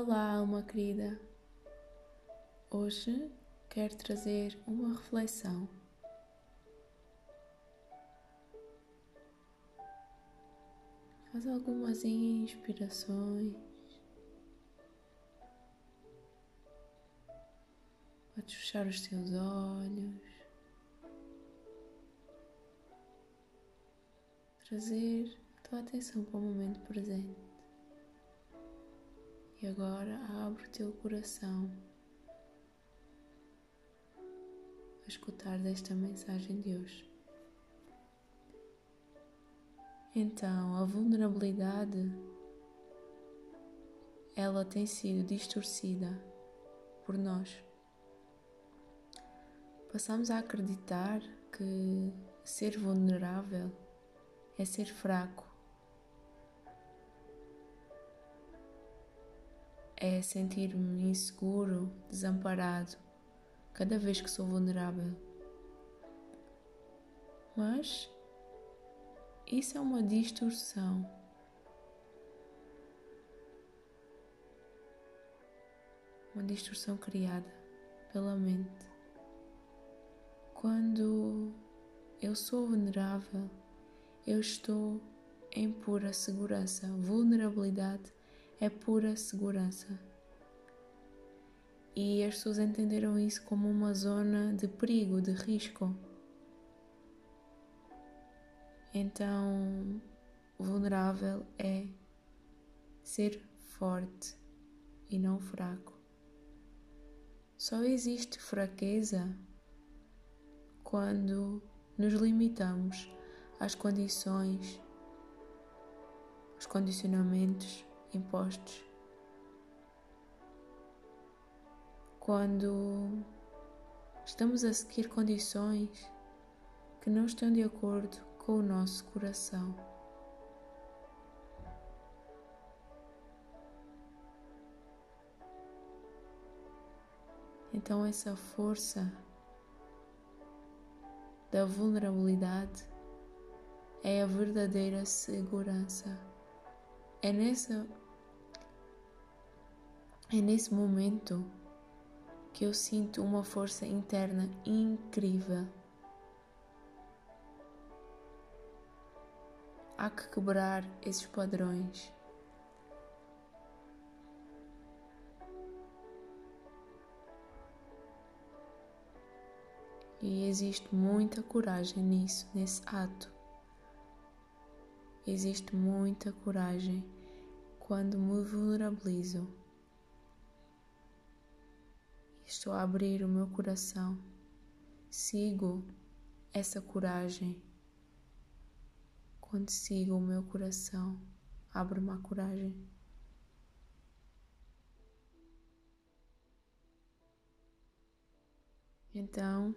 Olá, alma querida. Hoje quero trazer uma reflexão. Faz algumas inspirações. Podes fechar os teus olhos. Trazer a tua atenção para o momento presente. E agora abre o teu coração a escutar desta mensagem de hoje. Então, a vulnerabilidade ela tem sido distorcida por nós. Passamos a acreditar que ser vulnerável é ser fraco é sentir-me inseguro, desamparado, cada vez que sou vulnerável. Mas isso é uma distorção. Uma distorção criada pela mente. Quando eu sou vulnerável, eu estou em pura segurança. Vulnerabilidade é pura segurança. E as pessoas entenderam isso como uma zona de perigo, de risco. Então, vulnerável é ser forte e não fraco. Só existe fraqueza quando nos limitamos às condições, aos condicionamentos impostos. Quando estamos a seguir condições que não estão de acordo com o nosso coração. Então, essa força da vulnerabilidade é a verdadeira segurança. É nessa é nesse momento que eu sinto uma força interna incrível. Há que quebrar esses padrões. E existe muita coragem nisso, nesse ato. Existe muita coragem quando me vulnerabilizo. Estou a abrir o meu coração. Sigo essa coragem. Quando sigo o meu coração, abro-me a coragem. Então,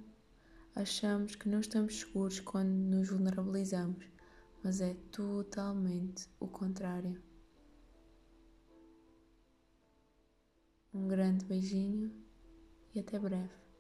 achamos que não estamos seguros quando nos vulnerabilizamos, mas é totalmente o contrário. Um grande beijinho e até breve.